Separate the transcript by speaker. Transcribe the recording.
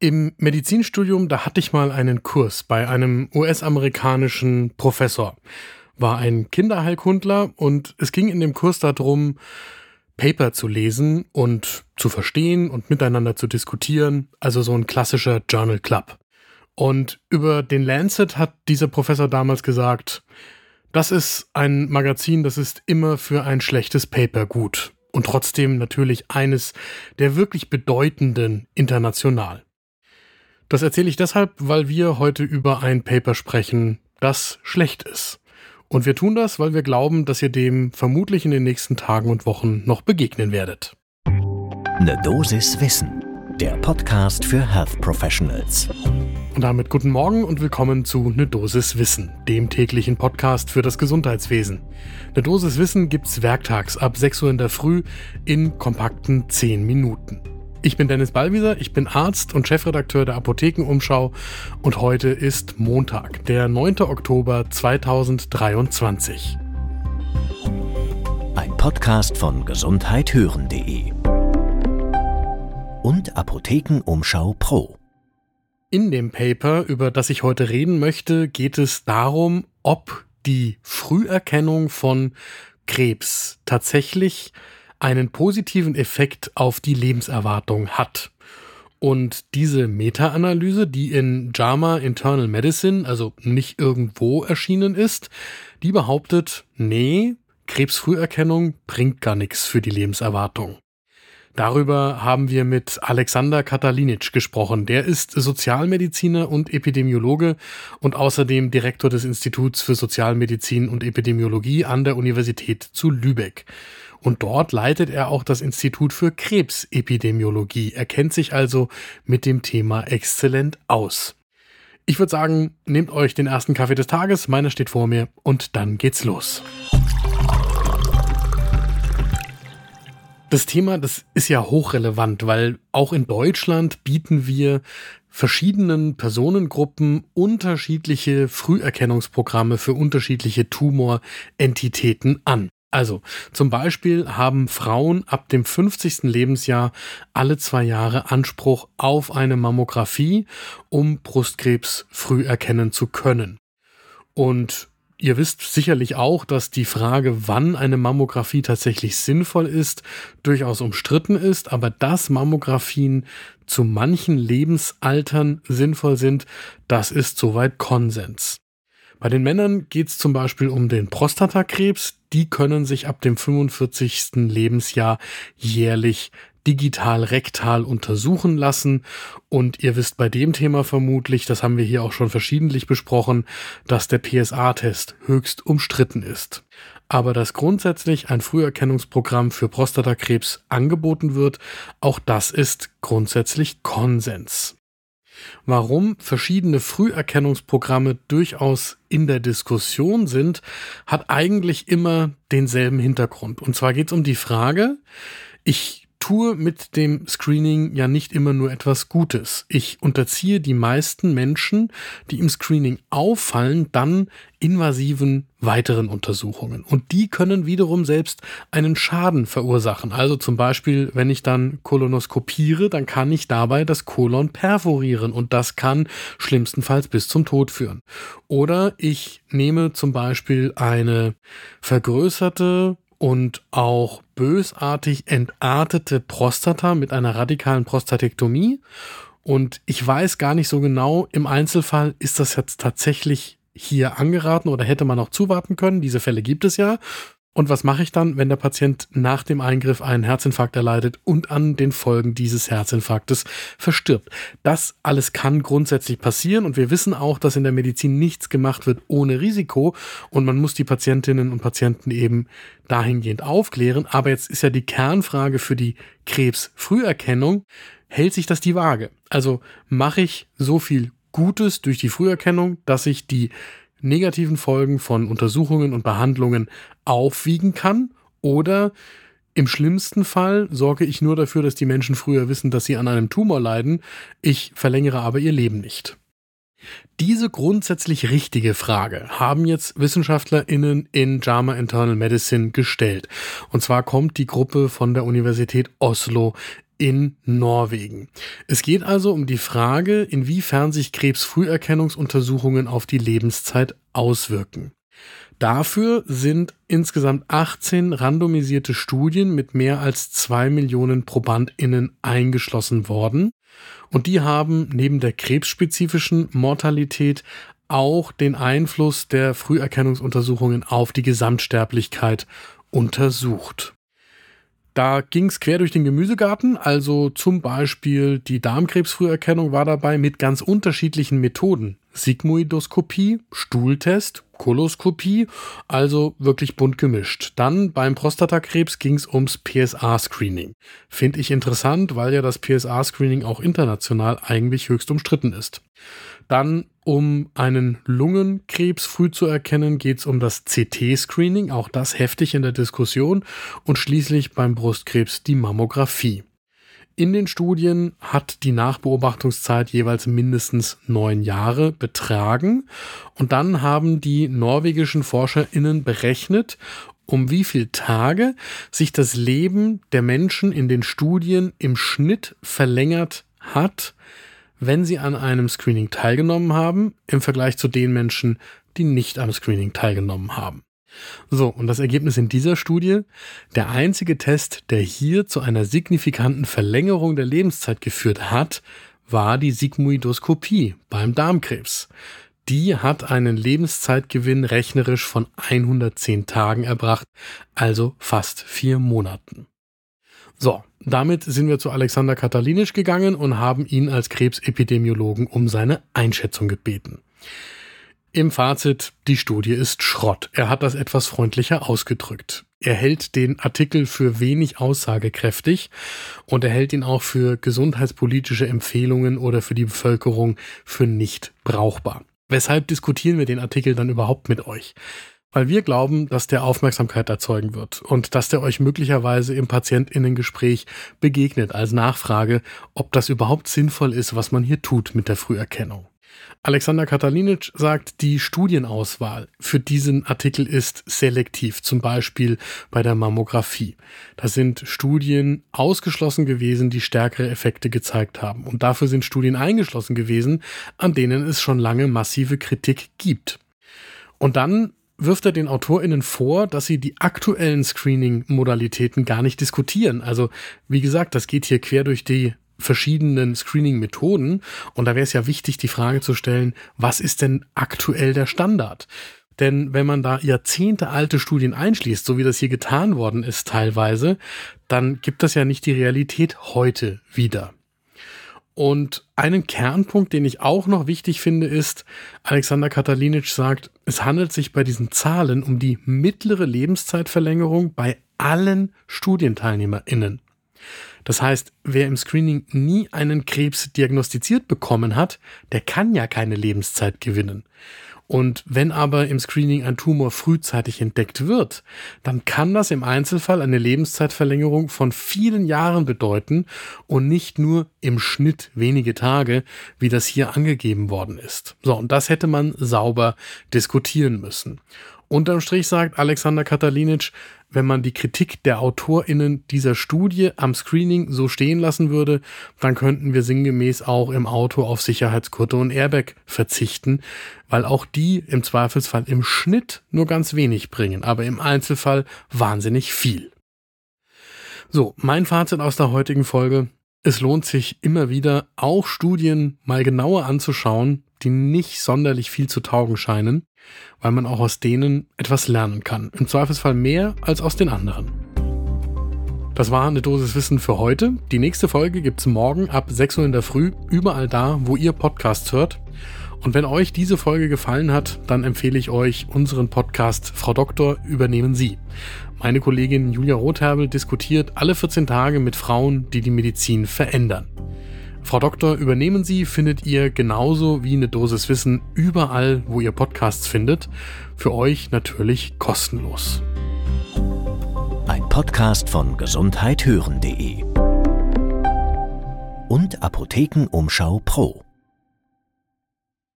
Speaker 1: Im Medizinstudium, da hatte ich mal einen Kurs bei einem US-amerikanischen Professor. War ein Kinderheilkundler und es ging in dem Kurs darum, Paper zu lesen und zu verstehen und miteinander zu diskutieren, also so ein klassischer Journal Club. Und über den Lancet hat dieser Professor damals gesagt, das ist ein Magazin, das ist immer für ein schlechtes Paper gut und trotzdem natürlich eines der wirklich bedeutenden international. Das erzähle ich deshalb, weil wir heute über ein Paper sprechen, das schlecht ist. Und wir tun das, weil wir glauben, dass ihr dem vermutlich in den nächsten Tagen und Wochen noch begegnen werdet.
Speaker 2: Ne Dosis Wissen, der Podcast für Health Professionals.
Speaker 1: Und damit guten Morgen und willkommen zu Ne Dosis Wissen, dem täglichen Podcast für das Gesundheitswesen. Ne Dosis Wissen gibt's werktags ab 6 Uhr in der Früh in kompakten 10 Minuten. Ich bin Dennis Ballwieser, ich bin Arzt und Chefredakteur der Apothekenumschau und heute ist Montag, der 9. Oktober 2023.
Speaker 2: Ein Podcast von gesundheithören.de und Apothekenumschau Pro.
Speaker 1: In dem Paper, über das ich heute reden möchte, geht es darum, ob die Früherkennung von Krebs tatsächlich einen positiven Effekt auf die Lebenserwartung hat. Und diese Meta-Analyse, die in JAMA Internal Medicine, also nicht irgendwo erschienen ist, die behauptet, nee, Krebsfrüherkennung bringt gar nichts für die Lebenserwartung. Darüber haben wir mit Alexander Katalinic gesprochen. Der ist Sozialmediziner und Epidemiologe und außerdem Direktor des Instituts für Sozialmedizin und Epidemiologie an der Universität zu Lübeck. Und dort leitet er auch das Institut für Krebsepidemiologie. Er kennt sich also mit dem Thema exzellent aus. Ich würde sagen, nehmt euch den ersten Kaffee des Tages, meiner steht vor mir und dann geht's los. Das Thema, das ist ja hochrelevant, weil auch in Deutschland bieten wir verschiedenen Personengruppen unterschiedliche Früherkennungsprogramme für unterschiedliche Tumorentitäten an. Also zum Beispiel haben Frauen ab dem 50. Lebensjahr alle zwei Jahre Anspruch auf eine Mammographie, um Brustkrebs früh erkennen zu können. Und ihr wisst sicherlich auch, dass die Frage, wann eine Mammographie tatsächlich sinnvoll ist, durchaus umstritten ist, aber dass Mammographien zu manchen Lebensaltern sinnvoll sind, das ist soweit Konsens. Bei den Männern geht es zum Beispiel um den Prostatakrebs. Die können sich ab dem 45. Lebensjahr jährlich digital rektal untersuchen lassen. Und ihr wisst bei dem Thema vermutlich, das haben wir hier auch schon verschiedentlich besprochen, dass der PSA-Test höchst umstritten ist. Aber dass grundsätzlich ein Früherkennungsprogramm für Prostatakrebs angeboten wird, auch das ist grundsätzlich Konsens warum verschiedene Früherkennungsprogramme durchaus in der Diskussion sind, hat eigentlich immer denselben Hintergrund. Und zwar geht es um die Frage, ich tue mit dem Screening ja nicht immer nur etwas Gutes. Ich unterziehe die meisten Menschen, die im Screening auffallen, dann invasiven weiteren Untersuchungen. Und die können wiederum selbst einen Schaden verursachen. Also zum Beispiel, wenn ich dann kolonoskopiere, dann kann ich dabei das Kolon perforieren und das kann schlimmstenfalls bis zum Tod führen. Oder ich nehme zum Beispiel eine vergrößerte und auch bösartig entartete Prostata mit einer radikalen Prostatektomie. Und ich weiß gar nicht so genau, im Einzelfall ist das jetzt tatsächlich hier angeraten oder hätte man auch zuwarten können. Diese Fälle gibt es ja. Und was mache ich dann, wenn der Patient nach dem Eingriff einen Herzinfarkt erleidet und an den Folgen dieses Herzinfarktes verstirbt? Das alles kann grundsätzlich passieren und wir wissen auch, dass in der Medizin nichts gemacht wird ohne Risiko und man muss die Patientinnen und Patienten eben dahingehend aufklären. Aber jetzt ist ja die Kernfrage für die Krebsfrüherkennung, hält sich das die Waage? Also mache ich so viel Gutes durch die Früherkennung, dass ich die negativen Folgen von Untersuchungen und Behandlungen aufwiegen kann oder im schlimmsten Fall sorge ich nur dafür, dass die Menschen früher wissen, dass sie an einem Tumor leiden, ich verlängere aber ihr Leben nicht. Diese grundsätzlich richtige Frage haben jetzt WissenschaftlerInnen in JAMA Internal Medicine gestellt. Und zwar kommt die Gruppe von der Universität Oslo in Norwegen. Es geht also um die Frage, inwiefern sich Krebsfrüherkennungsuntersuchungen auf die Lebenszeit auswirken. Dafür sind insgesamt 18 randomisierte Studien mit mehr als zwei Millionen ProbandInnen eingeschlossen worden. Und die haben neben der krebsspezifischen Mortalität auch den Einfluss der Früherkennungsuntersuchungen auf die Gesamtsterblichkeit untersucht. Da ging es quer durch den Gemüsegarten, also zum Beispiel die Darmkrebsfrüherkennung war dabei mit ganz unterschiedlichen Methoden. Sigmoidoskopie, Stuhltest, Koloskopie, also wirklich bunt gemischt. Dann beim Prostatakrebs ging es ums PSA-Screening. Finde ich interessant, weil ja das PSA-Screening auch international eigentlich höchst umstritten ist. Dann, um einen Lungenkrebs früh zu erkennen, geht es um das CT-Screening, auch das heftig in der Diskussion. Und schließlich beim Brustkrebs die Mammographie. In den Studien hat die Nachbeobachtungszeit jeweils mindestens neun Jahre betragen. Und dann haben die norwegischen ForscherInnen berechnet, um wie viele Tage sich das Leben der Menschen in den Studien im Schnitt verlängert hat, wenn sie an einem Screening teilgenommen haben, im Vergleich zu den Menschen, die nicht am Screening teilgenommen haben. So, und das Ergebnis in dieser Studie, der einzige Test, der hier zu einer signifikanten Verlängerung der Lebenszeit geführt hat, war die Sigmoidoskopie beim Darmkrebs. Die hat einen Lebenszeitgewinn rechnerisch von 110 Tagen erbracht, also fast vier Monaten. So, damit sind wir zu Alexander Katalinisch gegangen und haben ihn als Krebsepidemiologen um seine Einschätzung gebeten. Im Fazit, die Studie ist Schrott. Er hat das etwas freundlicher ausgedrückt. Er hält den Artikel für wenig aussagekräftig und er hält ihn auch für gesundheitspolitische Empfehlungen oder für die Bevölkerung für nicht brauchbar. Weshalb diskutieren wir den Artikel dann überhaupt mit euch? Weil wir glauben, dass der Aufmerksamkeit erzeugen wird und dass der euch möglicherweise im Patientinnengespräch begegnet als Nachfrage, ob das überhaupt sinnvoll ist, was man hier tut mit der Früherkennung. Alexander Katalinic sagt, die Studienauswahl für diesen Artikel ist selektiv, zum Beispiel bei der Mammographie. Da sind Studien ausgeschlossen gewesen, die stärkere Effekte gezeigt haben. Und dafür sind Studien eingeschlossen gewesen, an denen es schon lange massive Kritik gibt. Und dann wirft er den AutorInnen vor, dass sie die aktuellen Screening-Modalitäten gar nicht diskutieren. Also, wie gesagt, das geht hier quer durch die verschiedenen Screening-Methoden. Und da wäre es ja wichtig, die Frage zu stellen, was ist denn aktuell der Standard? Denn wenn man da Jahrzehnte alte Studien einschließt, so wie das hier getan worden ist teilweise, dann gibt das ja nicht die Realität heute wieder. Und einen Kernpunkt, den ich auch noch wichtig finde, ist, Alexander Katalinic sagt, es handelt sich bei diesen Zahlen um die mittlere Lebenszeitverlängerung bei allen StudienteilnehmerInnen. Das heißt, wer im Screening nie einen Krebs diagnostiziert bekommen hat, der kann ja keine Lebenszeit gewinnen. Und wenn aber im Screening ein Tumor frühzeitig entdeckt wird, dann kann das im Einzelfall eine Lebenszeitverlängerung von vielen Jahren bedeuten und nicht nur im Schnitt wenige Tage, wie das hier angegeben worden ist. So, und das hätte man sauber diskutieren müssen. Unterm Strich sagt Alexander Katalinic, wenn man die Kritik der AutorInnen dieser Studie am Screening so stehen lassen würde, dann könnten wir sinngemäß auch im Auto auf Sicherheitsgurte und Airbag verzichten, weil auch die im Zweifelsfall im Schnitt nur ganz wenig bringen, aber im Einzelfall wahnsinnig viel. So, mein Fazit aus der heutigen Folge. Es lohnt sich immer wieder, auch Studien mal genauer anzuschauen, die nicht sonderlich viel zu taugen scheinen, weil man auch aus denen etwas lernen kann. Im Zweifelsfall mehr als aus den anderen. Das war eine Dosis Wissen für heute. Die nächste Folge gibt's morgen ab 6 Uhr in der Früh, überall da, wo ihr Podcasts hört. Und wenn euch diese Folge gefallen hat, dann empfehle ich euch unseren Podcast Frau Doktor übernehmen Sie. Meine Kollegin Julia Rotherbel diskutiert alle 14 Tage mit Frauen, die die Medizin verändern. Frau Doktor, übernehmen Sie findet ihr genauso wie eine Dosis Wissen überall, wo ihr Podcasts findet. Für euch natürlich kostenlos.
Speaker 2: Ein Podcast von gesundheithören.de und Apothekenumschau Pro.